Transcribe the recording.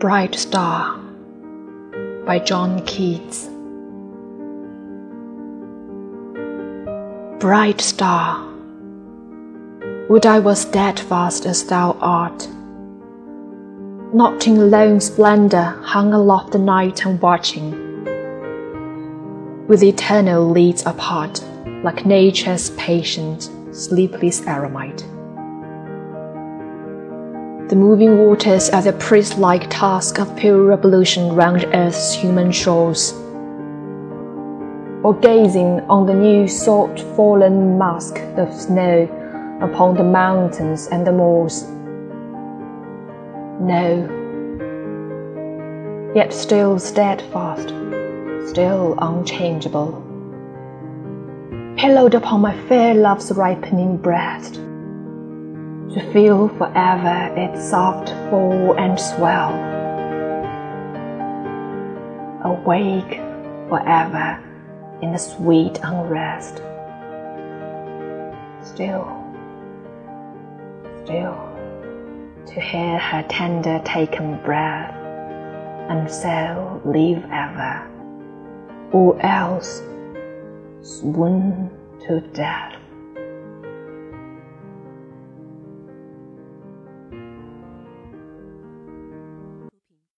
Bright Star by John Keats. Bright star, would I were steadfast as thou art, not in lone splendor hung aloft the night and watching, with eternal leads apart, like nature's patient, sleepless eremite. The moving waters are the priest-like task of pure revolution round earth's human shores. Or gazing on the new salt fallen mask of snow upon the mountains and the moors. No, yet still steadfast, still unchangeable. Pillowed upon my fair love's ripening breast to feel forever its soft fall and swell. Awake forever in the sweet unrest. Still, still, to hear her tender taken breath, and so live ever, or else swoon to death.